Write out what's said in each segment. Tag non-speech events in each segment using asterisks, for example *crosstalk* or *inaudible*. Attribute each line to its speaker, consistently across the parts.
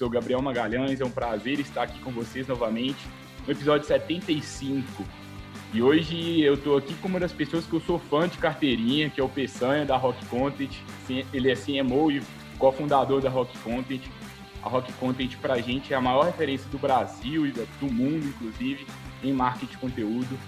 Speaker 1: Sou Gabriel Magalhães, é um prazer estar aqui com vocês novamente no episódio 75. E hoje eu estou aqui com uma das pessoas que eu sou fã de carteirinha, que é o Peçanha da Rock Content. Ele é CMO e cofundador da Rock Content. A Rock Content para a gente é a maior referência do Brasil e do mundo, inclusive, em marketing de conteúdo.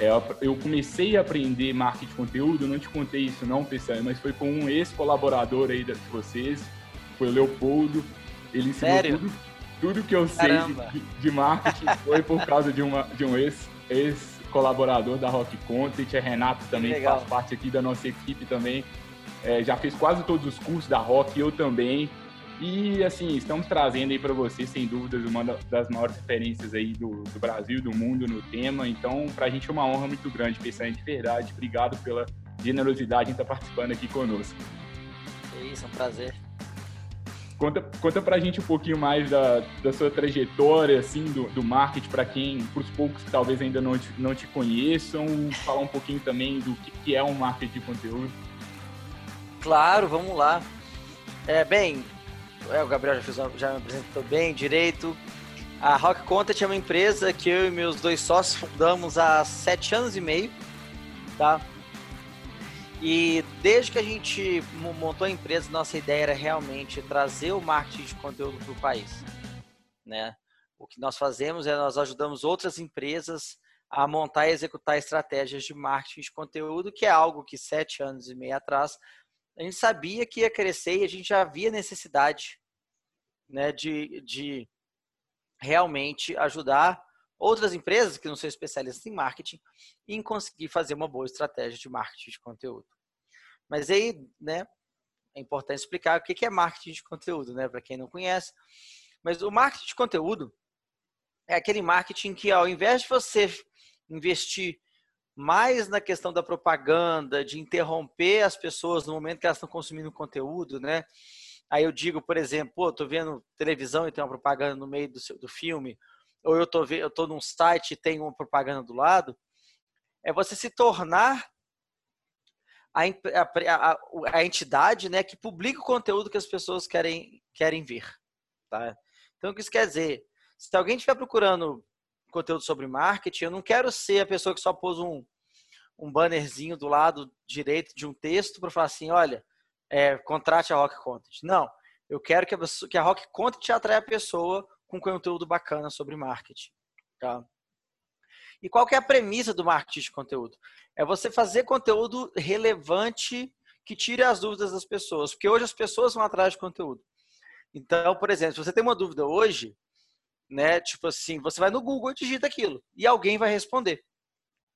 Speaker 1: É, eu comecei a aprender marketing de conteúdo, não te contei isso não, Peçanha, mas foi com um ex-colaborador aí de vocês, foi o Leopoldo. Ele ensinou Sério? tudo, tudo que eu sei de, de, marketing *laughs* foi por causa de, uma, de um ex, ex colaborador da Rock Content, é Renato também, que faz parte aqui da nossa equipe também. É, já fez quase todos os cursos da Rock, eu também. E assim, estamos trazendo aí para vocês, sem dúvidas, uma das maiores referências aí do, do Brasil, do mundo no tema. Então, para a gente é uma honra muito grande pensar de verdade. Obrigado pela generosidade em estar participando aqui conosco.
Speaker 2: É isso, é um prazer.
Speaker 1: Conta, conta pra gente um pouquinho mais da, da sua trajetória, assim, do, do marketing, para quem, para os poucos que talvez ainda não te, não te conheçam, falar um pouquinho também do que, que é um marketing de conteúdo.
Speaker 2: Claro, vamos lá. É, bem, é, o Gabriel já, fez, já me apresentou bem, direito. A Rock Content é uma empresa que eu e meus dois sócios fundamos há sete anos e meio, tá? E desde que a gente montou a empresa, nossa ideia era realmente trazer o marketing de conteúdo para o país. Né? O que nós fazemos é nós ajudamos outras empresas a montar e executar estratégias de marketing de conteúdo, que é algo que sete anos e meio atrás a gente sabia que ia crescer e a gente já havia necessidade né, de, de realmente ajudar outras empresas que não são especialistas em marketing em conseguir fazer uma boa estratégia de marketing de conteúdo. Mas aí, né, é importante explicar o que é marketing de conteúdo, né, para quem não conhece. Mas o marketing de conteúdo é aquele marketing que, ao invés de você investir mais na questão da propaganda, de interromper as pessoas no momento que elas estão consumindo conteúdo, né? Aí eu digo, por exemplo, tô vendo televisão e tem uma propaganda no meio do, seu, do filme, ou eu tô, eu tô num site e tem uma propaganda do lado, é você se tornar a, a, a, a, entidade né, que publica o conteúdo que as pessoas querem, querem ver. Tá? Então, o que isso quer dizer? Se alguém estiver procurando conteúdo sobre marketing, eu não quero ser a pessoa que só pôs um, um bannerzinho do lado direito de um texto para falar assim, olha, é, contrate a Rock Content. Não, eu quero que a, que a Rock Content atraia a pessoa com conteúdo bacana sobre marketing. Tá? E qual que é a premissa do marketing de conteúdo? É você fazer conteúdo relevante que tire as dúvidas das pessoas, porque hoje as pessoas vão atrás de conteúdo. Então, por exemplo, se você tem uma dúvida hoje, né, tipo assim, você vai no Google e digita aquilo e alguém vai responder,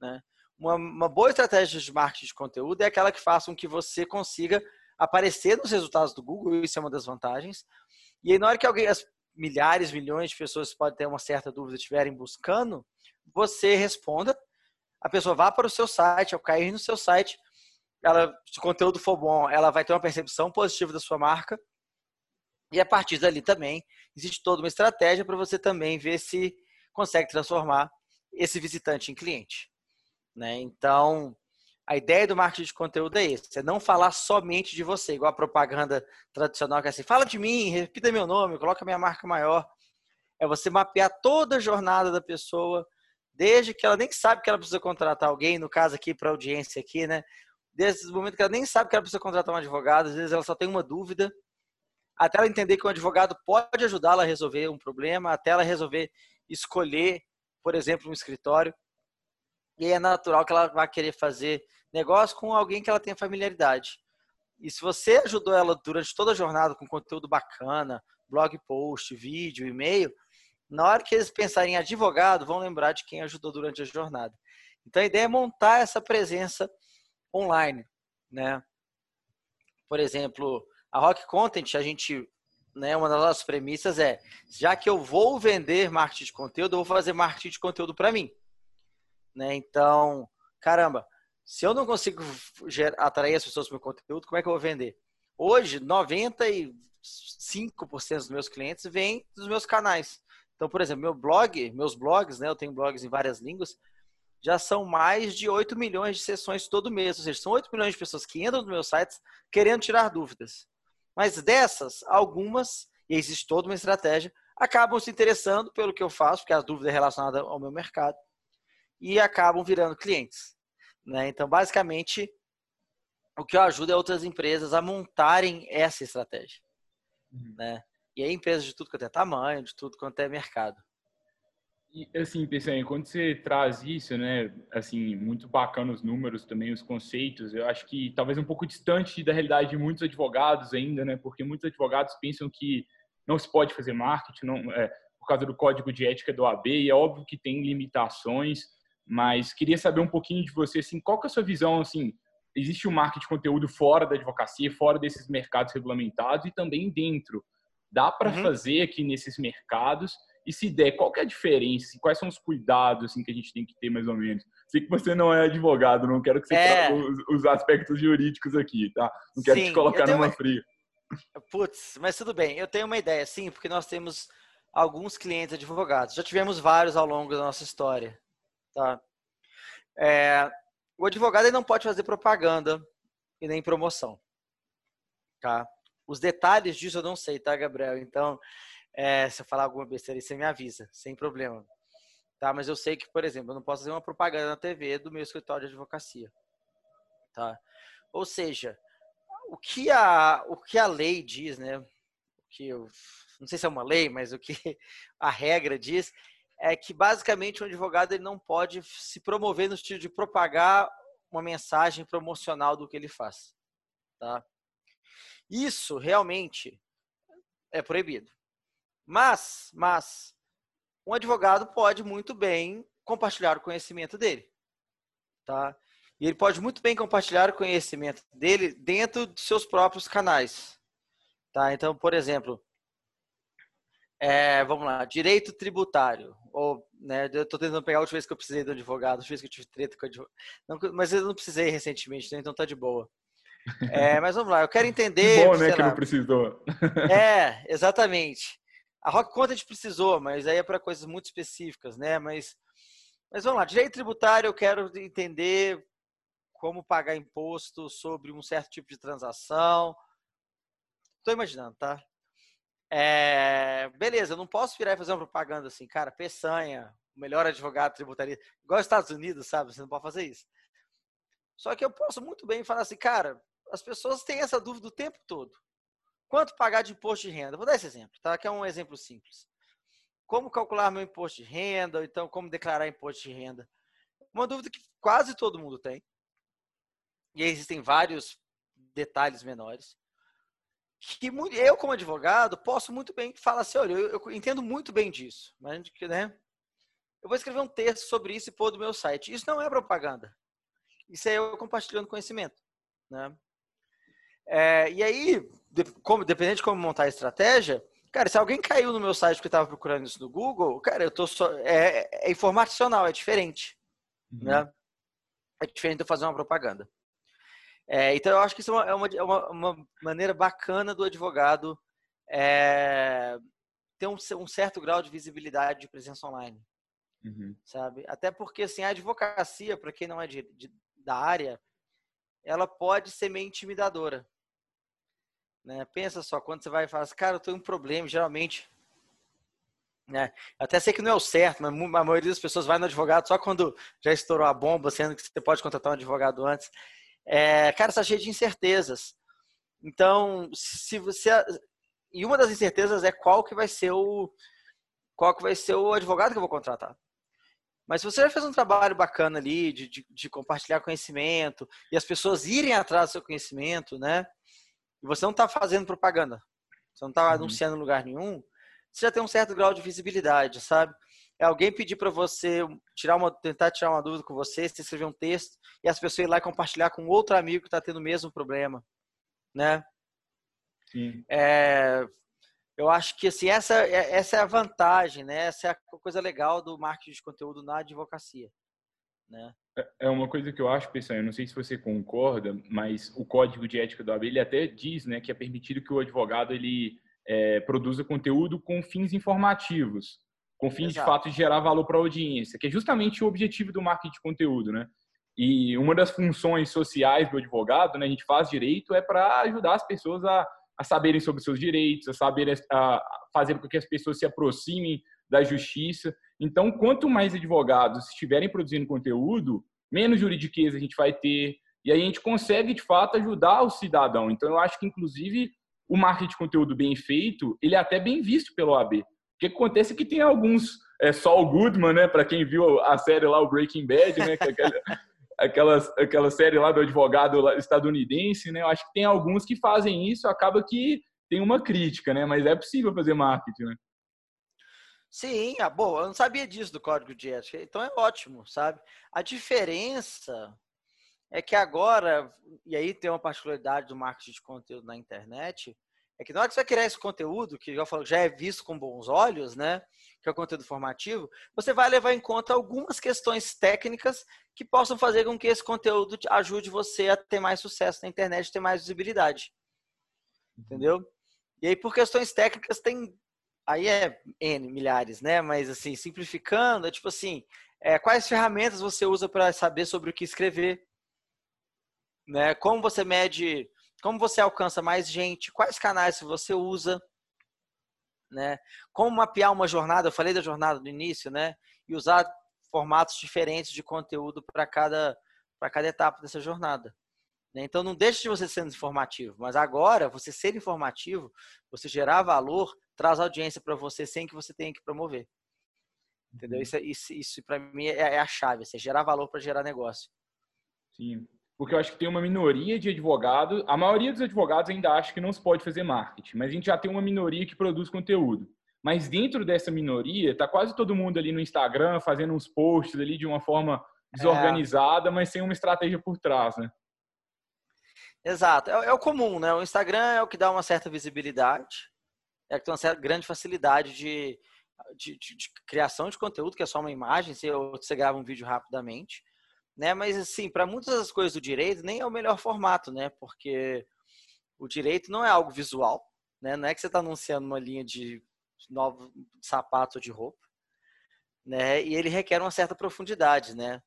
Speaker 2: né? Uma, uma boa estratégia de marketing de conteúdo é aquela que faça com que você consiga aparecer nos resultados do Google, isso é uma das vantagens. E aí, na hora que alguém, milhares, milhões de pessoas podem ter uma certa dúvida estiverem buscando, você responda, a pessoa vá para o seu site, ao cair no seu site, ela, se o conteúdo for bom, ela vai ter uma percepção positiva da sua marca. E a partir dali também existe toda uma estratégia para você também ver se consegue transformar esse visitante em cliente. Né? Então, a ideia do marketing de conteúdo é esse: é não falar somente de você, igual a propaganda tradicional que é assim, fala de mim, repita meu nome, coloca minha marca maior. É você mapear toda a jornada da pessoa, desde que ela nem sabe que ela precisa contratar alguém, no caso aqui para audiência aqui, né? Desde o momento que ela nem sabe que ela precisa contratar um advogado, às vezes ela só tem uma dúvida, até ela entender que um advogado pode ajudá-la a resolver um problema, até ela resolver escolher, por exemplo, um escritório. E é natural que ela vá querer fazer negócio com alguém que ela tenha familiaridade. E se você ajudou ela durante toda a jornada com conteúdo bacana, blog post, vídeo, e-mail, na hora que eles pensarem em advogado, vão lembrar de quem ajudou durante a jornada. Então a ideia é montar essa presença online, né? Por exemplo, a Rock Content, a gente né, uma das nossas premissas é, já que eu vou vender marketing de conteúdo, eu vou fazer marketing de conteúdo para mim. Né? Então, caramba, se eu não consigo atrair as pessoas para o meu conteúdo, como é que eu vou vender? Hoje, 95% dos meus clientes vêm dos meus canais. Então, por exemplo, meu blog, meus blogs, né, eu tenho blogs em várias línguas, já são mais de 8 milhões de sessões todo mês. Ou seja, são 8 milhões de pessoas que entram nos meus sites querendo tirar dúvidas. Mas dessas, algumas, e existe toda uma estratégia, acabam se interessando pelo que eu faço, porque as dúvidas é relacionada ao meu mercado, e acabam virando clientes. Né? Então, basicamente, o que eu ajudo é outras empresas a montarem essa estratégia. Uhum. Né? E aí, empresas de tudo quanto é tamanho, de tudo quanto é mercado.
Speaker 1: E, assim, Pessanha, quando você traz isso, né, assim, muito bacana os números também, os conceitos, eu acho que talvez um pouco distante da realidade de muitos advogados ainda, né, porque muitos advogados pensam que não se pode fazer marketing, não, é, por causa do código de ética do AB, e é óbvio que tem limitações, mas queria saber um pouquinho de você, assim, qual que é a sua visão, assim, existe o um marketing de conteúdo fora da advocacia, fora desses mercados regulamentados e também dentro. Dá para uhum. fazer aqui nesses mercados e se der, qual que é a diferença? Assim, quais são os cuidados assim, que a gente tem que ter, mais ou menos? Sei que você não é advogado, não quero que você é... traga os, os, aspectos jurídicos aqui, tá? Não quero sim, te colocar numa uma... fria.
Speaker 2: Putz, mas tudo bem. Eu tenho uma ideia, sim, porque nós temos alguns clientes advogados. Já tivemos vários ao longo da nossa história, tá? É... O advogado ele não pode fazer propaganda e nem promoção, tá? Os detalhes disso eu não sei, tá, Gabriel? Então, é, se eu falar alguma besteira, você me avisa, sem problema. Tá? Mas eu sei que, por exemplo, eu não posso fazer uma propaganda na TV do meu escritório de advocacia. Tá? Ou seja, o que a, o que a lei diz, né? O que eu, não sei se é uma lei, mas o que *laughs* a regra diz é que basicamente um advogado ele não pode se promover no sentido de propagar uma mensagem promocional do que ele faz, tá? Isso realmente é proibido. Mas, mas, um advogado pode muito bem compartilhar o conhecimento dele, tá? E ele pode muito bem compartilhar o conhecimento dele dentro de seus próprios canais, tá? Então, por exemplo, é, vamos lá, direito tributário, ou, né, eu estou tentando pegar a última vez que eu precisei do advogado, a última vez que eu tive treta com o advogado, não, mas eu não precisei recentemente, né, então tá de boa. É, *laughs* mas vamos lá, eu quero entender.
Speaker 1: Que bom, né, que lá, não precisou.
Speaker 2: É, *laughs* exatamente. A Rock Content precisou, mas aí é para coisas muito específicas, né? Mas, mas vamos lá, direito tributário, eu quero entender como pagar imposto sobre um certo tipo de transação. Estou imaginando, tá? É, beleza, eu não posso virar e fazer uma propaganda assim, cara, Peçanha, o melhor advogado tributarista, igual os Estados Unidos, sabe? Você não pode fazer isso. Só que eu posso muito bem falar assim, cara, as pessoas têm essa dúvida o tempo todo. Quanto pagar de imposto de renda? Vou dar esse exemplo, tá? Que é um exemplo simples. Como calcular meu imposto de renda, ou então como declarar imposto de renda? Uma dúvida que quase todo mundo tem. E existem vários detalhes menores. Que eu, como advogado, posso muito bem falar assim: olha, eu, eu entendo muito bem disso, mas né, eu vou escrever um texto sobre isso e pôr do meu site. Isso não é propaganda. Isso é eu compartilhando conhecimento. Né? É, e aí, de, como, dependendo de como montar a estratégia, cara, se alguém caiu no meu site porque estava procurando isso no Google, cara, eu tô só. É, é informacional, é diferente. Uhum. Né? É diferente de eu fazer uma propaganda. É, então, eu acho que isso é uma, é uma, uma maneira bacana do advogado é, ter um, um, certo grau de visibilidade de presença online. Uhum. Sabe? Até porque, assim, a advocacia, para quem não é de, de, da área, ela pode ser meio intimidadora. Né? Pensa só, quando você vai e fala assim, cara, eu tenho um problema, geralmente. Né? Até sei que não é o certo, mas a maioria das pessoas vai no advogado só quando já estourou a bomba, sendo que você pode contratar um advogado antes. É, cara, está cheio de incertezas. Então, se você. E uma das incertezas é qual que vai ser o. Qual que vai ser o advogado que eu vou contratar. Mas se você já fez um trabalho bacana ali de, de, de compartilhar conhecimento e as pessoas irem atrás do seu conhecimento, né? e você não está fazendo propaganda, você não está uhum. anunciando em lugar nenhum, você já tem um certo grau de visibilidade, sabe? É alguém pedir para você tirar uma, tentar tirar uma dúvida com você, você escrever um texto e as pessoas ir lá e compartilhar com outro amigo que está tendo o mesmo problema, né? Sim. É, eu acho que assim, essa, é, essa é a vantagem, né? Essa é a coisa legal do marketing de conteúdo na advocacia. Né?
Speaker 1: É, é uma coisa que eu acho, pessoal, eu não sei se você concorda, mas o código de ética do AB ele até diz né, que é permitido que o advogado ele é, produza conteúdo com fins informativos, com fins Exato. de fato de gerar valor para a audiência, que é justamente o objetivo do marketing de conteúdo, né? E uma das funções sociais do advogado, né, a gente faz direito, é para ajudar as pessoas a, a saberem sobre seus direitos, a saber a fazer com que as pessoas se aproximem da justiça. Então, quanto mais advogados estiverem produzindo conteúdo, menos juridiqueza a gente vai ter, e aí a gente consegue, de fato, ajudar o cidadão. Então, eu acho que, inclusive, o marketing de conteúdo bem feito, ele é até bem visto pelo AB. Que acontece é que tem alguns, é, Saul Goodman, né, para quem viu a série lá, o Breaking Bad, né, é aquela, *laughs* aquela, aquela série lá do advogado estadunidense, né, eu acho que tem alguns que fazem isso, acaba que tem uma crítica, né, mas é possível fazer marketing, né.
Speaker 2: Sim, ah, bom, eu não sabia disso do código de ética, então é ótimo, sabe? A diferença é que agora, e aí tem uma particularidade do marketing de conteúdo na internet, é que na hora que você vai criar esse conteúdo, que já, falo, já é visto com bons olhos, né? Que é o conteúdo formativo, você vai levar em conta algumas questões técnicas que possam fazer com que esse conteúdo ajude você a ter mais sucesso na internet, ter mais visibilidade. Uhum. Entendeu? E aí, por questões técnicas, tem aí é N, milhares, né? Mas assim, simplificando, é tipo assim, é, quais ferramentas você usa para saber sobre o que escrever? Né? Como você mede, como você alcança mais gente, quais canais você usa, né? Como mapear uma jornada, eu falei da jornada no início, né? E usar formatos diferentes de conteúdo para cada para cada etapa dessa jornada. Né? Então não deixe de você ser informativo, mas agora você ser informativo, você gerar valor, traz audiência para você sem que você tenha que promover. Entendeu? Uhum. Isso, é, isso, isso para mim é, é, a chave, é gerar valor para gerar negócio.
Speaker 1: Sim, porque eu acho que tem uma minoria de advogados, a maioria dos advogados ainda acha que não se pode fazer marketing, mas a gente já tem uma minoria que produz conteúdo. Mas dentro dessa minoria, tá quase todo mundo ali no Instagram fazendo uns posts ali de uma forma desorganizada, é. mas sem uma estratégia por trás, né?
Speaker 2: Exato. É, é, o comum, né? O Instagram é o que dá uma certa visibilidade, é que tem uma certa grande facilidade de, de, de, de criação de conteúdo, que é só uma imagem, você, você grava um vídeo rapidamente. Né? Mas, assim, para muitas das coisas do direito, nem é o melhor formato, né? Porque o direito não é algo visual, né? Não é que você está anunciando uma linha de novo sapato ou de roupa, né? E ele requer uma certa profundidade, né?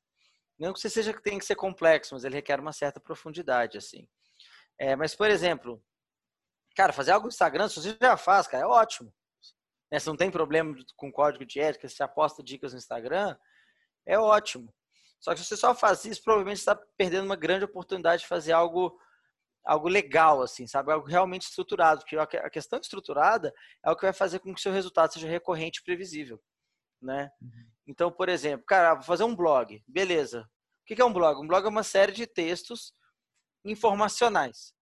Speaker 2: Não que você seja que tem que ser complexo, mas ele requer uma certa profundidade, assim. É, mas, por exemplo, cara, fazer algo no Instagram, se você já faz, cara, é ótimo. Né? Se não tem problema com código de ética, se aposta dicas no Instagram, é ótimo. Só que se você só faz isso, provavelmente você está perdendo uma grande oportunidade de fazer algo algo legal, assim, sabe? Algo realmente estruturado. Porque a questão estruturada é o que vai fazer com que o seu resultado seja recorrente e previsível, né? Uhum. Então, por exemplo, cara, vou fazer um blog. Beleza. O que é um blog? Um blog é uma série de textos informacionais.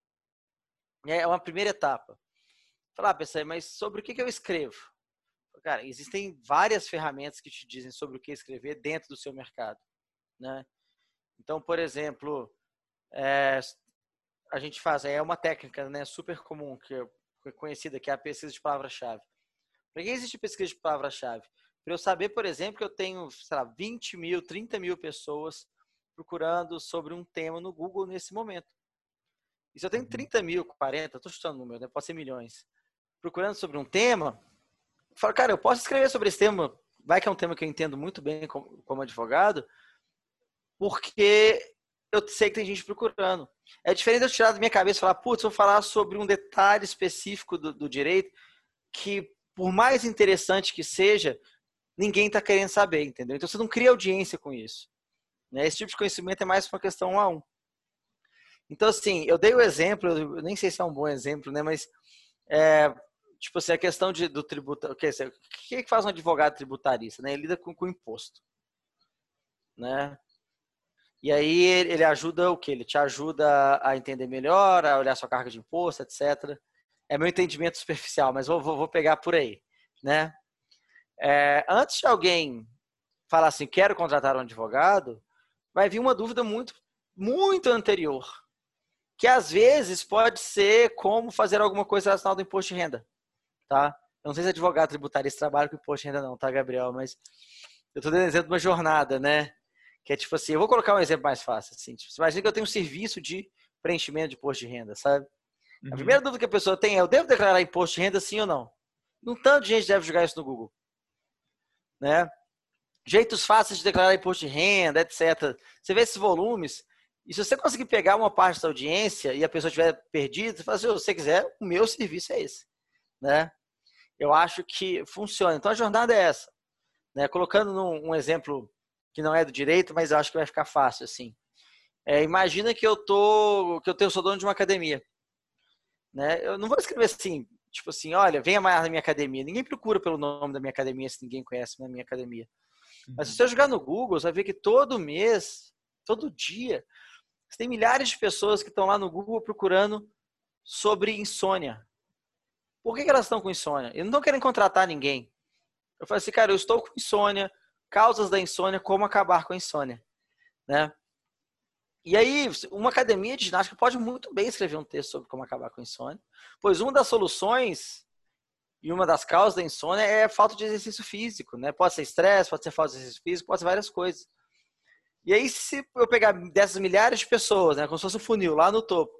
Speaker 2: É uma primeira etapa. Falar, ah, pessoal, mas sobre o que eu escrevo? Cara, existem várias ferramentas que te dizem sobre o que escrever dentro do seu mercado, né? Então, por exemplo, é, a gente faz, é uma técnica né, super comum, que é conhecida, que é a pesquisa de palavra-chave. Para que existe pesquisa de palavra-chave? Para eu saber, por exemplo, que eu tenho, sei lá, 20 mil, 30 mil pessoas procurando sobre um tema no Google nesse momento. E se eu tenho 30 uhum. mil, 40, estou chutando o número, né? pode ser milhões, procurando sobre um tema, eu falo, cara, eu posso escrever sobre esse tema, vai que é um tema que eu entendo muito bem como, como advogado, porque eu sei que tem gente procurando. É diferente eu tirar da minha cabeça e falar, putz, vou falar sobre um detalhe específico do, do direito que, por mais interessante que seja, ninguém está querendo saber, entendeu? Então você não cria audiência com isso. Né? Esse tipo de conhecimento é mais uma questão um a um. Então, assim, eu dei o exemplo, eu nem sei se é um bom exemplo, né? Mas, é, tipo assim, a questão de, do tributo. O que, o que faz um advogado tributarista? Né? Ele lida com, com imposto. Né? E aí ele ajuda o que? Ele te ajuda a entender melhor, a olhar sua carga de imposto, etc. É meu entendimento superficial, mas vou, vou, pegar por aí, né? É, antes de alguém falar assim, quero contratar um advogado, vai vir uma dúvida muito, muito anterior, que às vezes pode ser como fazer alguma coisa relacionada ao imposto de renda, tá? Eu não sei se advogado tributarista trabalha com imposto de renda não, tá, Gabriel? Mas eu estou dando exemplo de uma jornada, né? Que é tipo assim, eu vou colocar um exemplo mais fácil. Assim, tipo, imagina que eu tenho um serviço de preenchimento de imposto de renda, sabe? Uhum. A primeira dúvida que a pessoa tem é, eu devo declarar imposto de renda sim ou não? Um tanto de gente deve jogar isso no Google. Né? Jeitos fáceis de declarar imposto de renda, etc. Você vê esses volumes, e se você conseguir pegar uma parte da audiência e a pessoa estiver perdida, você fala assim, se você quiser, o meu serviço é esse. Né? Eu acho que funciona. Então a jornada é essa. Né? Colocando num, um exemplo que não é do direito, mas eu acho que vai ficar fácil assim. É, imagina que eu tô, que eu tenho sou dono de uma academia, né? Eu não vou escrever assim, tipo assim, olha, venha mais na minha academia. Ninguém procura pelo nome da minha academia se ninguém conhece a minha academia. Mas se você jogar no Google, você vai ver que todo mês, todo dia, tem milhares de pessoas que estão lá no Google procurando sobre insônia. Por que, que elas estão com insônia? Eles não estão querendo contratar ninguém. Eu falei assim, cara, eu estou com insônia, causas da insônia, como acabar com a insônia, né? E aí, uma academia de ginástica pode muito bem escrever um texto sobre como acabar com a insônia, pois uma das soluções e uma das causas da insônia é falta de exercício físico, né? Pode ser estresse, pode ser falta de exercício físico, pode ser várias coisas. E aí, se eu pegar dessas milhares de pessoas, né, como se fosse um funil lá no topo,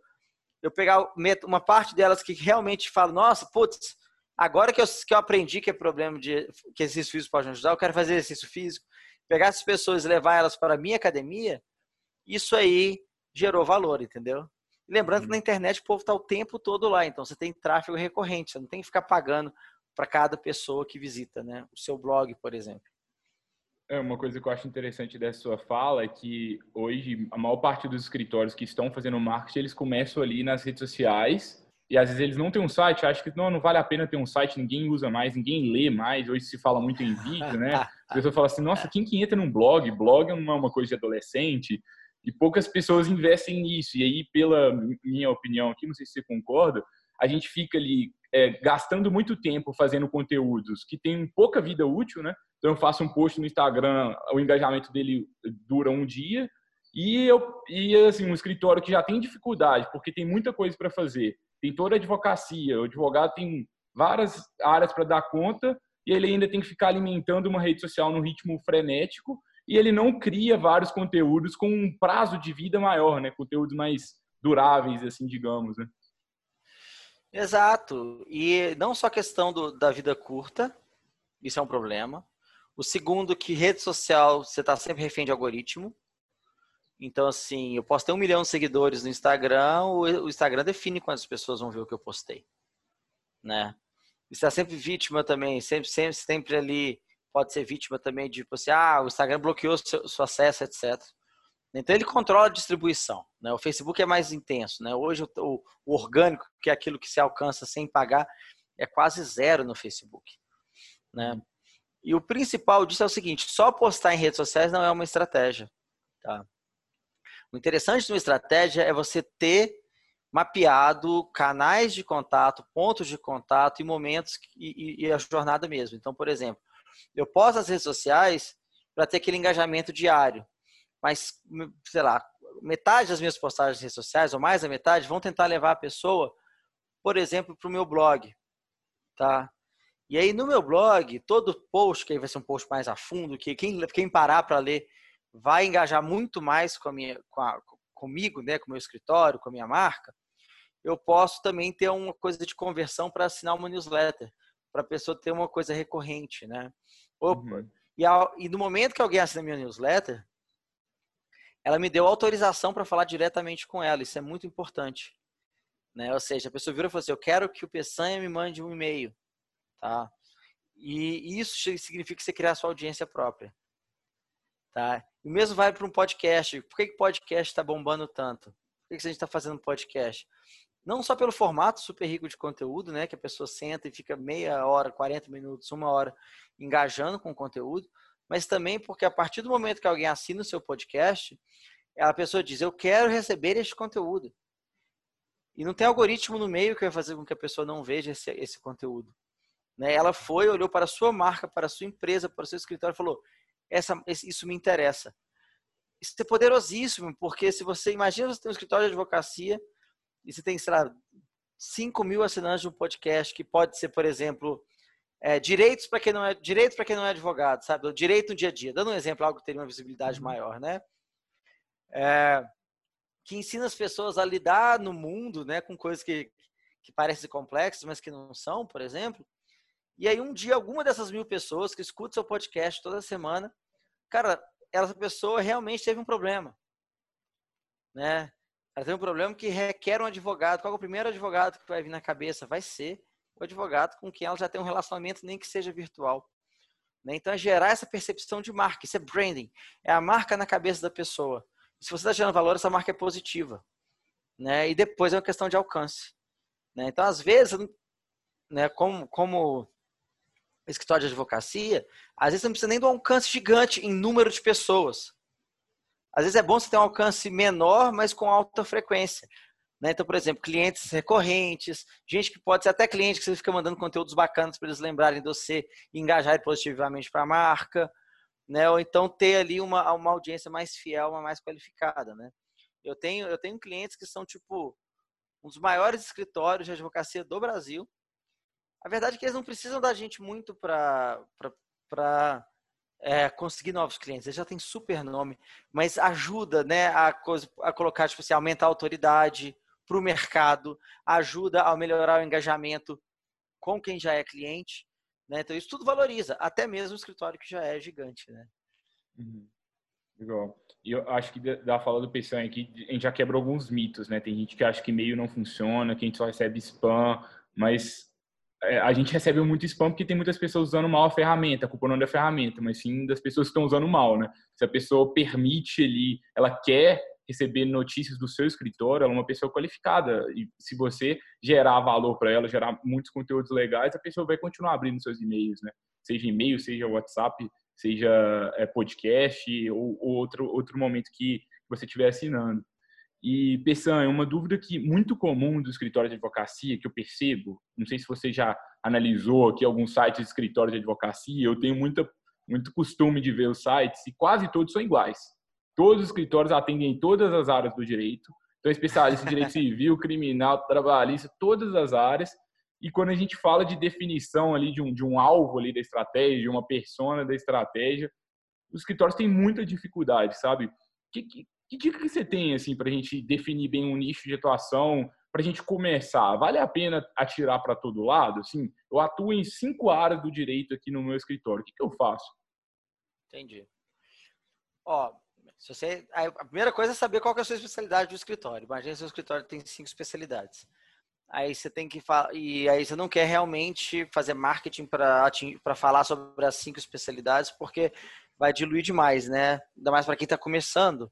Speaker 2: eu pegar uma parte delas que realmente fala, nossa, putz, agora que eu, que eu aprendi que é problema de que exercício físico pode ajudar, eu quero fazer exercício físico, pegar essas pessoas e levar elas para a minha academia, isso aí gerou valor, entendeu? lembrando que na internet o povo está o tempo todo lá, então você tem tráfego recorrente, você não tem que ficar pagando para cada pessoa que visita, né? O seu blog, por exemplo.
Speaker 1: É, uma coisa que eu acho interessante dessa sua fala é que hoje a maior parte dos escritórios que estão fazendo marketing, eles começam ali nas redes sociais e às vezes eles não têm um site, acham que não, não vale a pena ter um site, ninguém usa mais, ninguém lê mais, hoje se fala muito em vídeo, né? *laughs* A pessoa fala assim, nossa, quem que entra num blog? Blog não é uma coisa de adolescente e poucas pessoas investem nisso. E aí, pela minha opinião aqui, não sei se você concorda, a gente fica ali é, gastando muito tempo fazendo conteúdos que têm pouca vida útil, né? Então eu faço um post no Instagram, o engajamento dele dura um dia e eu e assim um escritório que já tem dificuldade porque tem muita coisa para fazer, tem toda a advocacia, o advogado tem várias áreas para dar conta e ele ainda tem que ficar alimentando uma rede social num ritmo frenético e ele não cria vários conteúdos com um prazo de vida maior, né? Conteúdos mais duráveis, assim, digamos, né?
Speaker 2: Exato. E não só a questão do, da vida curta, isso é um problema. O segundo, que rede social você está sempre refém de algoritmo. Então, assim, eu posso ter um milhão de seguidores no Instagram, o Instagram define quantas pessoas vão ver o que eu postei, né? Está sempre vítima também, sempre, sempre, sempre ali pode ser vítima também de, tipo assim, ah, o Instagram bloqueou seu, seu acesso, etc. Então ele controla a distribuição. Né? O Facebook é mais intenso. Né? Hoje o, o, orgânico, que é aquilo que se alcança sem pagar, é quase zero no Facebook. Né? E o principal disso é o seguinte: só postar em redes sociais não é uma estratégia. Tá? O interessante de uma estratégia é você ter mapeado canais de contato, pontos de contato e momentos e, e, e a jornada mesmo. Então, por exemplo, eu posto as redes sociais para ter aquele engajamento diário, mas sei lá, metade das minhas postagens nas redes sociais ou mais da metade vão tentar levar a pessoa, por exemplo, para o meu blog, tá? E aí no meu blog, todo post, que aí vai ser um post mais a fundo, que quem, quem parar para ler vai engajar muito mais com a minha, com a, comigo, né, com o meu escritório, com a minha marca, eu posso também ter uma coisa de conversão para assinar uma newsletter, para a pessoa ter uma coisa recorrente, né? Uhum. E, ao, e no momento que alguém assina minha newsletter, ela me deu autorização para falar diretamente com ela. Isso é muito importante. Né? Ou seja, a pessoa vira e fala assim: Eu quero que o Peçanha me mande um e-mail. Tá? E isso significa que você criar sua audiência própria. Tá? O mesmo vale para um podcast. Por que o podcast está bombando tanto? Por que a gente está fazendo podcast? Não só pelo formato super rico de conteúdo, né? Que a pessoa senta e fica meia hora, 40 minutos, uma hora engajando com o conteúdo, mas também porque a partir do momento que alguém assina o seu podcast, a pessoa diz: Eu quero receber este conteúdo. E não tem algoritmo no meio que vai fazer com que a pessoa não veja esse, esse conteúdo. Né? Ela foi, olhou para a sua marca, para a sua empresa, para o seu escritório e falou: Essa, Isso me interessa. Isso é poderosíssimo, porque se você imagina você tem um escritório de advocacia e você tem, sei lá, 5 mil assinantes de um podcast, que pode ser, por exemplo, é, direitos para quem não é direito para quem não é advogado, sabe? Direito no dia a dia. Dando um exemplo, algo que teria uma visibilidade uhum. maior, né? É, que ensina as pessoas a lidar no mundo, né, com coisas que, que parecem complexas, mas que não são, por exemplo. E aí um dia alguma dessas mil pessoas que escuta seu podcast toda semana, cara, essa pessoa realmente teve um problema, né? Ela tem um problema que requer um advogado. Qual é o primeiro advogado que vai vir na cabeça? Vai ser o advogado com quem ela já tem um relacionamento, nem que seja virtual. Né? Então, é gerar essa percepção de marca. Isso é branding. É a marca na cabeça da pessoa. Se você está gerando valor, essa marca é positiva. Né? E depois é uma questão de alcance. Né? Então, às vezes, né, como, como escritório de advocacia, às vezes você não precisa nem um alcance gigante em número de pessoas. Às vezes é bom você ter um alcance menor, mas com alta frequência. Né? Então, por exemplo, clientes recorrentes, gente que pode ser até cliente que você fica mandando conteúdos bacanas para eles lembrarem de você e engajarem positivamente para a marca, né? Ou então ter ali uma, uma audiência mais fiel, uma mais qualificada, né? Eu tenho, eu tenho clientes que são, tipo, um dos maiores escritórios de advocacia do Brasil. A verdade é que eles não precisam da gente muito para é, conseguir novos clientes. Eles já têm super nome, mas ajuda né, a, coisa, a colocar, tipo assim, aumentar a autoridade, para o mercado, ajuda a melhorar o engajamento com quem já é cliente. Né? Então, isso tudo valoriza, até mesmo o escritório que já é gigante. Né?
Speaker 1: Uhum. Legal. E eu acho que da fala do Pessoal aqui, a gente já quebrou alguns mitos, né? Tem gente que acha que e-mail não funciona, que a gente só recebe spam, mas a gente recebe muito spam porque tem muitas pessoas usando mal a ferramenta, a é da ferramenta, mas sim das pessoas que estão usando mal, né? Se a pessoa permite ali, ela quer receber notícias do seu escritório, ela é uma pessoa qualificada. E se você gerar valor para ela, gerar muitos conteúdos legais, a pessoa vai continuar abrindo seus e-mails, né? Seja e-mail, seja WhatsApp, seja é, podcast ou, ou, outro, outro momento que você estiver assinando. E, Pessan, é uma dúvida que muito comum do escritório de advocacia, que eu percebo, não sei se você já analisou aqui alguns sites de escritório de advocacia, eu tenho muita, muito costume de ver os sites e quase todos são iguais. Todos os escritórios atendem em todas as áreas do direito. Então, especialista em direito *laughs* civil, criminal, trabalhista, todas as áreas. E quando a gente fala de definição ali de um, de um alvo ali da estratégia, de uma persona da estratégia, os escritórios têm muita dificuldade, sabe? Que, que, que dica que você tem assim para a gente definir bem um nicho de atuação, para a gente começar? Vale a pena atirar para todo lado? Assim, eu atuo em cinco áreas do direito aqui no meu escritório. O que, que eu faço?
Speaker 2: Entendi. Ó, se você, a primeira coisa é saber qual é a sua especialidade do escritório. Imagina seu escritório tem cinco especialidades. Aí você tem que e aí você não quer realmente fazer marketing para falar sobre as cinco especialidades, porque vai diluir demais, né? Ainda mais para quem está começando.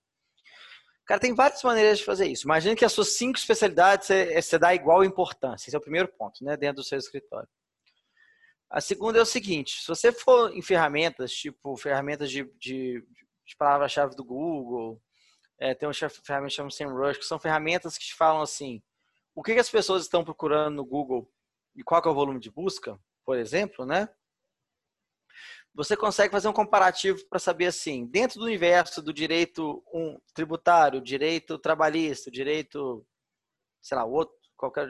Speaker 2: Cara, tem várias maneiras de fazer isso. Imagina que as suas cinco especialidades você, você dá igual importância. Esse é o primeiro ponto, né? Dentro do seu escritório. A segunda é o seguinte: se você for em ferramentas, tipo ferramentas de, de de palavra-chave do Google. É, tem uma ferramenta que chama SEMrush, que são ferramentas que te falam assim, o que, que as pessoas estão procurando no Google e qual é o volume de busca, por exemplo, né? Você consegue fazer um comparativo para saber assim, dentro do universo do direito um, tributário, direito trabalhista, direito, sei lá, outro, qualquer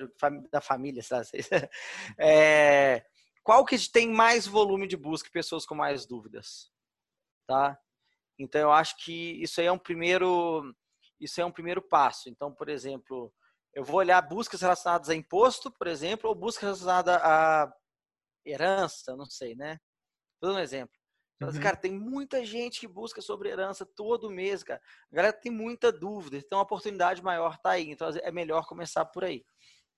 Speaker 2: da família, sei lá, *laughs* é, qual que tem mais volume de busca e pessoas com mais dúvidas, tá? Então eu acho que isso aí é um primeiro isso é um primeiro passo. Então, por exemplo, eu vou olhar buscas relacionadas a imposto, por exemplo, ou buscas relacionadas a herança, não sei, né? Vou dar um exemplo. Então, uhum. Cara, tem muita gente que busca sobre herança todo mês, cara. A galera tem muita dúvida, então a oportunidade maior está aí. Então é melhor começar por aí,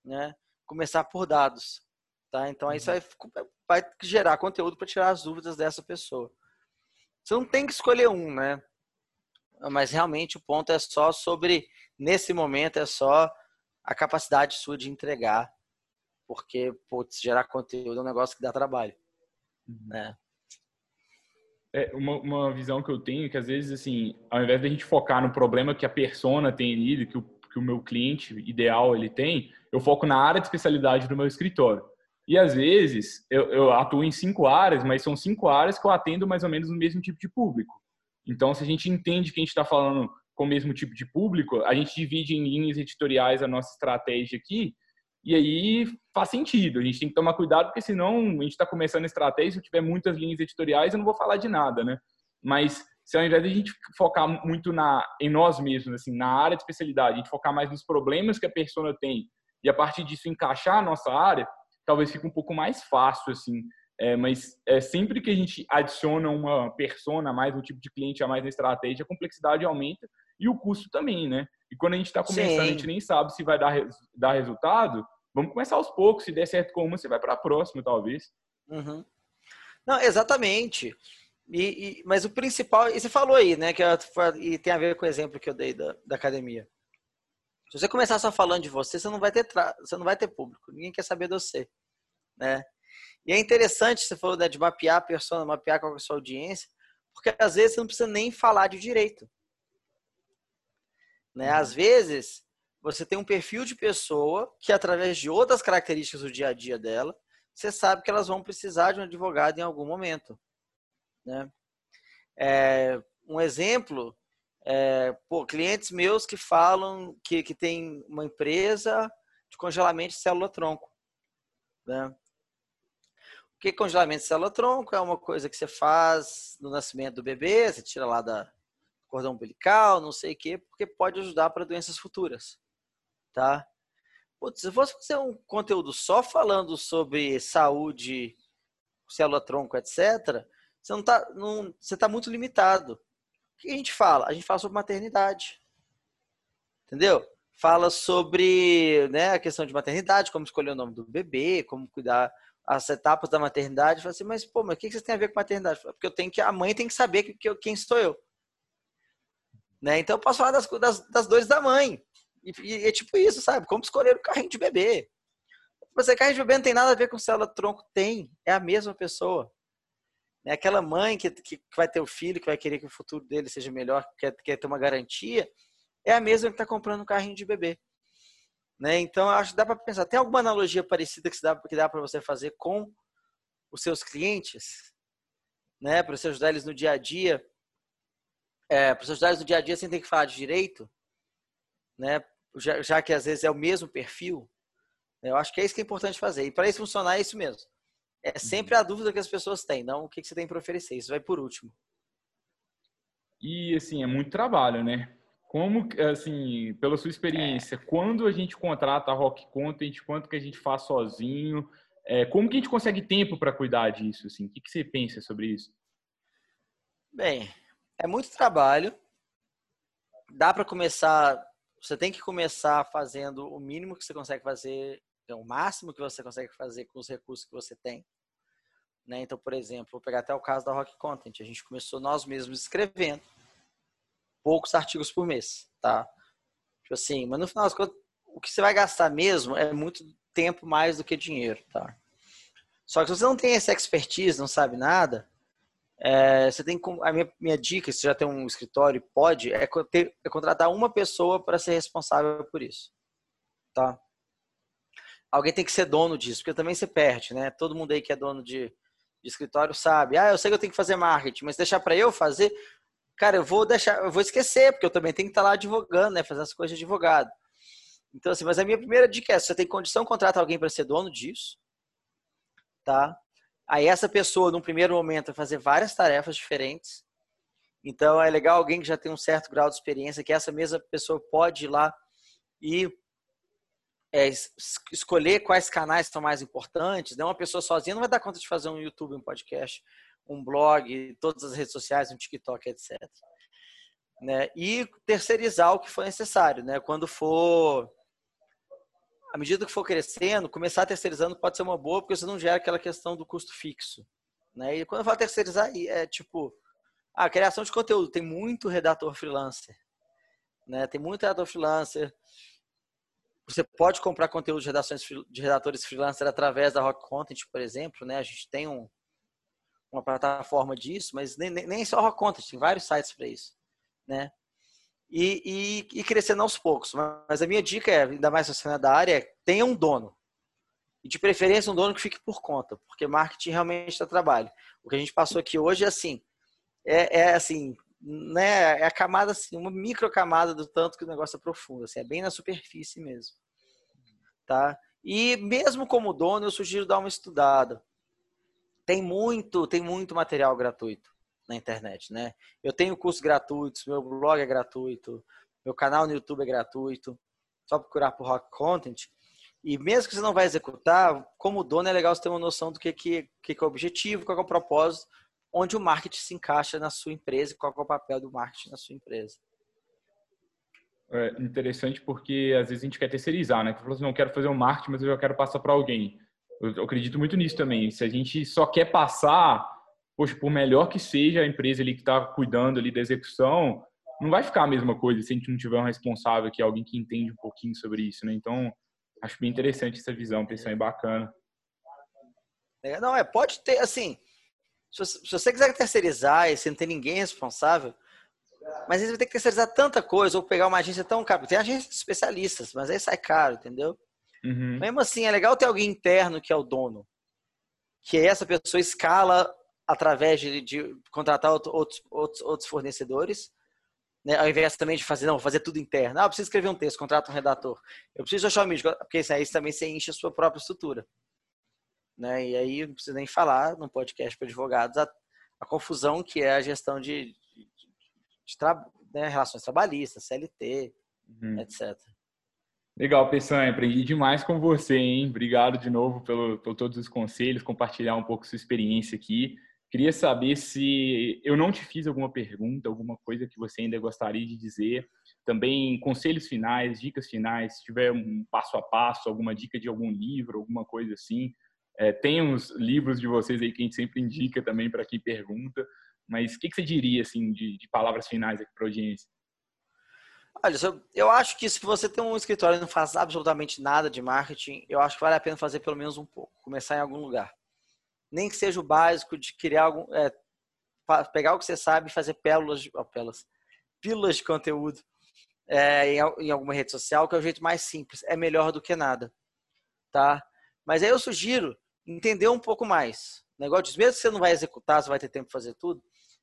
Speaker 2: né? Começar por dados, tá? Então aí uhum. vai, vai gerar conteúdo para tirar as dúvidas dessa pessoa. Você não tem que escolher um, né? Mas realmente o ponto é só sobre, nesse momento, é só a capacidade sua de entregar. Porque, putz, gerar conteúdo é um negócio que dá trabalho. Uhum. Né?
Speaker 1: É uma, uma visão que eu tenho que às vezes, assim, ao invés da gente focar no problema que a persona tem ali, que o, que o meu cliente ideal ele tem, eu foco na área de especialidade do meu escritório. E às vezes eu, eu, atuo em cinco áreas, mas são cinco áreas que eu atendo mais ou menos no mesmo tipo de público. Então, se a gente entende que a gente está falando com o mesmo tipo de público, a gente divide em linhas editoriais a nossa estratégia aqui E aí faz sentido, a gente tem que tomar cuidado, porque senão a gente está começando a estratégia, se tiver muitas linhas editoriais, eu não vou falar de nada, né? Mas se ao invés de a gente focar muito na, em nós mesmos, assim, na área de especialidade, a gente focar mais nos problemas que a persona tem e a partir disso encaixar a nossa área, talvez fique um pouco mais fácil, assim. É, mas é, sempre que a gente adiciona uma persona a mais, um tipo de cliente a mais na estratégia, a complexidade aumenta e o custo também, né? E quando a gente está começando, Sim. a gente nem sabe se vai dar, dar resultado, vamos começar aos poucos. Se der certo com uma, você vai para a próxima, talvez.
Speaker 2: Uhum. Não, exatamente. E, e, mas o principal, e você falou aí, né, que e tem a ver com o exemplo que eu dei da, da academia. Se você começar só falando de você, você não vai ter você não vai ter público. Ninguém quer saber de você, né? E é interessante, você falou né, de mapear a persona, mapear qual é a sua audiência, porque às vezes você não precisa nem falar de direito. Né? Às uhum. vezes, você tem um perfil de pessoa que, através de outras características do dia a dia dela, você sabe que elas vão precisar de um advogado em algum momento. Né? É, um exemplo é, pô, clientes meus que falam que, que tem uma empresa de congelamento de célula-tronco. Né? O que é congelamento de célula-tronco? É uma coisa que você faz no nascimento do bebê, você tira lá da cordão umbilical, não sei o quê, porque pode ajudar para doenças futuras. Tá? Putz, se fosse fazer um conteúdo só falando sobre saúde, célula-tronco, etc., você não tá, não, você está muito limitado que a gente fala? A gente fala sobre maternidade. Entendeu? Fala sobre né, a questão de maternidade, como escolher o nome do bebê, como cuidar as etapas da maternidade. Fala assim, mas pô, mas o que você tem a ver com maternidade? Porque eu tenho que, a mãe tem que saber que, que, quem sou eu. Né? Então eu posso falar das, das, das dores da mãe. E, e, é tipo isso, sabe? Como escolher o carrinho de bebê. Você carrinho de bebê não tem nada a ver com célula tronco, tem. É a mesma pessoa. Né? Aquela mãe que, que vai ter o filho, que vai querer que o futuro dele seja melhor, que quer, quer ter uma garantia, é a mesma que está comprando um carrinho de bebê. Né? Então, acho que dá para pensar. Tem alguma analogia parecida que dá, que dá para você fazer com os seus clientes? Né? Para você ajudar eles no dia a dia? É, para ajudar eles no dia a dia sem ter que falar de direito? Né? Já, já que às vezes é o mesmo perfil? Eu acho que é isso que é importante fazer. E para isso funcionar, é isso mesmo. É sempre a dúvida que as pessoas têm, não o que você tem para oferecer. Isso vai por último.
Speaker 1: E, assim, é muito trabalho, né? Como, assim, pela sua experiência, é. quando a gente contrata a Rock Content, quanto que a gente faz sozinho? É, como que a gente consegue tempo para cuidar disso? Assim? O que, que você pensa sobre isso?
Speaker 2: Bem, é muito trabalho. Dá para começar. Você tem que começar fazendo o mínimo que você consegue fazer então, o máximo que você consegue fazer com os recursos que você tem. Né? Então, por exemplo, vou pegar até o caso da Rock Content. A gente começou nós mesmos escrevendo poucos artigos por mês, tá? Tipo assim, mas no final das contas, o que você vai gastar mesmo é muito tempo mais do que dinheiro, tá? Só que se você não tem essa expertise, não sabe nada, é, você tem a minha, minha dica, se já tem um escritório, pode, é, ter, é contratar uma pessoa para ser responsável por isso, tá? alguém tem que ser dono disso, porque também você perde, né? Todo mundo aí que é dono de, de escritório sabe. Ah, eu sei que eu tenho que fazer marketing, mas deixar para eu fazer, cara, eu vou deixar, eu vou esquecer, porque eu também tenho que estar lá advogando, né? Fazendo as coisas de advogado. Então, assim, mas a minha primeira dica é: se você tem condição, contrata alguém para ser dono disso, tá? Aí essa pessoa, num primeiro momento, vai fazer várias tarefas diferentes. Então, é legal alguém que já tem um certo grau de experiência, que essa mesma pessoa pode ir lá e é, escolher quais canais são mais importantes. Né? Uma pessoa sozinha não vai dar conta de fazer um YouTube, um podcast, um blog, todas as redes sociais, um TikTok, etc. Né? E terceirizar o que for necessário. Né? Quando for. À medida que for crescendo, começar terceirizando pode ser uma boa, porque você não gera aquela questão do custo fixo. Né? E quando eu falo terceirizar, é tipo. A criação de conteúdo. Tem muito redator freelancer. Né? Tem muito redator freelancer você pode comprar conteúdo de redações de redatores freelancer através da Rock Content, por exemplo, né? A gente tem um, uma plataforma disso, mas nem, nem só Rock Content, tem vários sites para isso, né? E, e, e, crescendo aos poucos. Mas a minha dica é, ainda mais se você é da área, é tenha um dono. E de preferência um dono que fique por conta, porque marketing realmente dá trabalho. O que a gente passou aqui hoje é assim, é, é assim, né, é a camada assim, uma micro camada do tanto que o negócio é profundo, assim, é bem na superfície mesmo. Tá? E mesmo como dono, eu sugiro dar uma estudada. Tem muito, tem muito material gratuito na internet, né? Eu tenho cursos gratuitos, meu blog é gratuito, meu canal no YouTube é gratuito. Só procurar por Rock Content. E mesmo que você não vai executar, como dono é legal você ter uma noção do que, que, que é o objetivo, qual é o propósito, onde o marketing se encaixa na sua empresa e qual é o papel do marketing na sua empresa.
Speaker 1: É interessante porque às vezes a gente quer terceirizar, né? Que falou assim, não quero fazer um marketing, mas eu já quero passar para alguém. Eu acredito muito nisso também. Se a gente só quer passar, poxa, por melhor que seja a empresa ali que está cuidando ali da execução, não vai ficar a mesma coisa se a gente não tiver um responsável aqui, alguém que entende um pouquinho sobre isso, né? Então, acho bem interessante essa visão, pensão é bacana.
Speaker 2: É, não, é, pode ter, assim, se você quiser terceirizar e você não tem ninguém responsável, mas aí você vai ter que terceirizar tanta coisa ou pegar uma agência tão cara. Tem agências especialistas, mas aí sai caro, entendeu? Uhum. Mesmo assim, é legal ter alguém interno que é o dono. Que essa pessoa escala através de, de contratar outros, outros, outros fornecedores. Né? Ao invés também de fazer, não, fazer tudo interno. Ah, eu preciso escrever um texto, contrata um redator. Eu preciso achar um mídia, porque isso aí também você enche a sua própria estrutura. Né? E aí não precisa nem falar no podcast para advogados a, a, confusão que é a gestão de, de, de tra, né, relações trabalhistas, CLT, uhum. etc.
Speaker 1: Legal, Pessanha, aprendi demais com você, hein? Obrigado de novo pelo, por todos os conselhos, compartilhar um pouco sua experiência aqui. Queria saber se eu não te fiz alguma pergunta, alguma coisa que você ainda gostaria de dizer. Também conselhos finais, dicas finais, se tiver um passo a passo, alguma dica de algum livro, alguma coisa assim. É, tem uns livros de vocês aí que a gente sempre indica também para quem pergunta. Mas o que, que, você diria assim de, de palavras finais aqui para a audiência?
Speaker 2: Olha, eu acho que se você tem um escritório e não faz absolutamente nada de marketing, eu acho que vale a pena fazer pelo menos um pouco, começar em algum lugar. Nem que seja o básico de criar algum, é, pegar o que você sabe e fazer pérolas, ó, pérolas, pílulas de conteúdo é, em, em, alguma rede social, que é o jeito mais simples. É melhor do que nada, tá? Mas aí eu sugiro entender um pouco mais. Negócio mesmo que você não vai executar, você vai ter tempo para fazer tudo,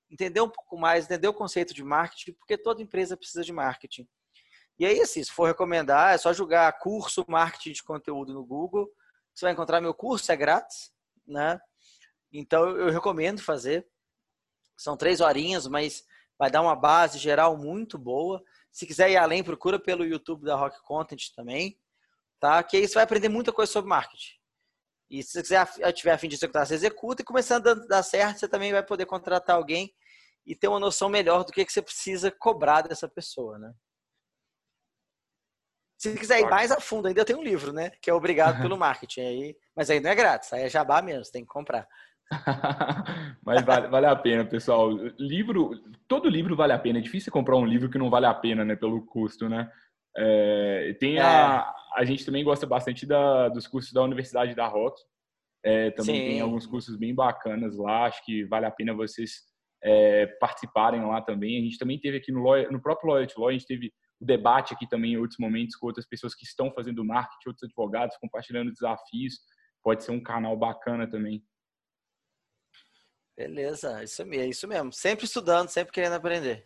Speaker 2: entender um pouco mais, entender o conceito de marketing, porque toda empresa precisa de marketing. E aí, assim, se for recomendar, é só jogar curso marketing de conteúdo no Google. Você vai encontrar meu curso, é grátis, né? Então, eu recomendo fazer. São três horinhas, mas vai dar uma base geral muito boa. Se quiser ir além, procura pelo YouTube da Rock Content também, tá? Que aí você vai aprender muita coisa sobre marketing. E se você quiser, tiver a fim de executar, você executa e começando a dar certo, você também vai poder contratar alguém e ter uma noção melhor do que, que você precisa cobrar dessa pessoa, né? Se quiser ir mais a fundo, ainda tem um livro, né? Que é Obrigado pelo Marketing. Aí, mas aí não é grátis, aí é jabá mesmo, tem que comprar. *laughs*
Speaker 1: mas vale, vale a pena, pessoal. Livro, todo livro vale a pena. É difícil comprar um livro que não vale a pena, né? Pelo custo, né? É, tem é. a, a gente também gosta bastante da, dos cursos da Universidade da Rock. É, também Sim. tem alguns cursos bem bacanas lá. Acho que vale a pena vocês é, participarem lá também. A gente também teve aqui no, no próprio Loyalty Law, a gente teve o debate aqui também em outros momentos com outras pessoas que estão fazendo marketing, outros advogados compartilhando desafios. Pode ser um canal bacana também.
Speaker 2: Beleza, isso é isso mesmo. Sempre estudando, sempre querendo aprender.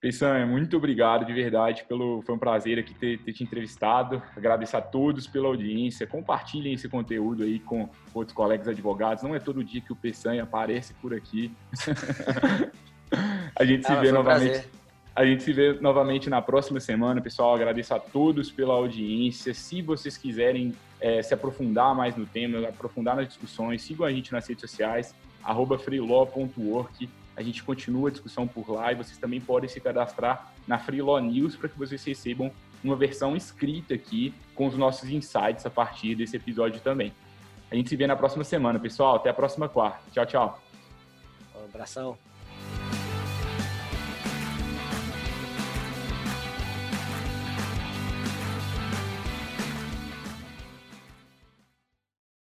Speaker 1: Peissan, muito obrigado de verdade. Pelo, foi um prazer aqui ter, ter, te entrevistado. Agradeço a todos pela audiência. Compartilhem esse conteúdo aí com outros colegas advogados. Não é todo dia que o Peissan aparece por aqui. *laughs* a gente ah, se vê novamente. A gente se vê novamente na próxima semana, pessoal. Agradeço a todos pela audiência. Se vocês quiserem é, se aprofundar mais no tema, aprofundar nas discussões, sigam a gente nas redes sociais, freelaw.work a gente continua a discussão por lá e vocês também podem se cadastrar na Freelaw News para que vocês recebam uma versão escrita aqui com os nossos insights a partir desse episódio também. A gente se vê na próxima semana, pessoal. Até a próxima quarta. Tchau, tchau.
Speaker 2: Um abração.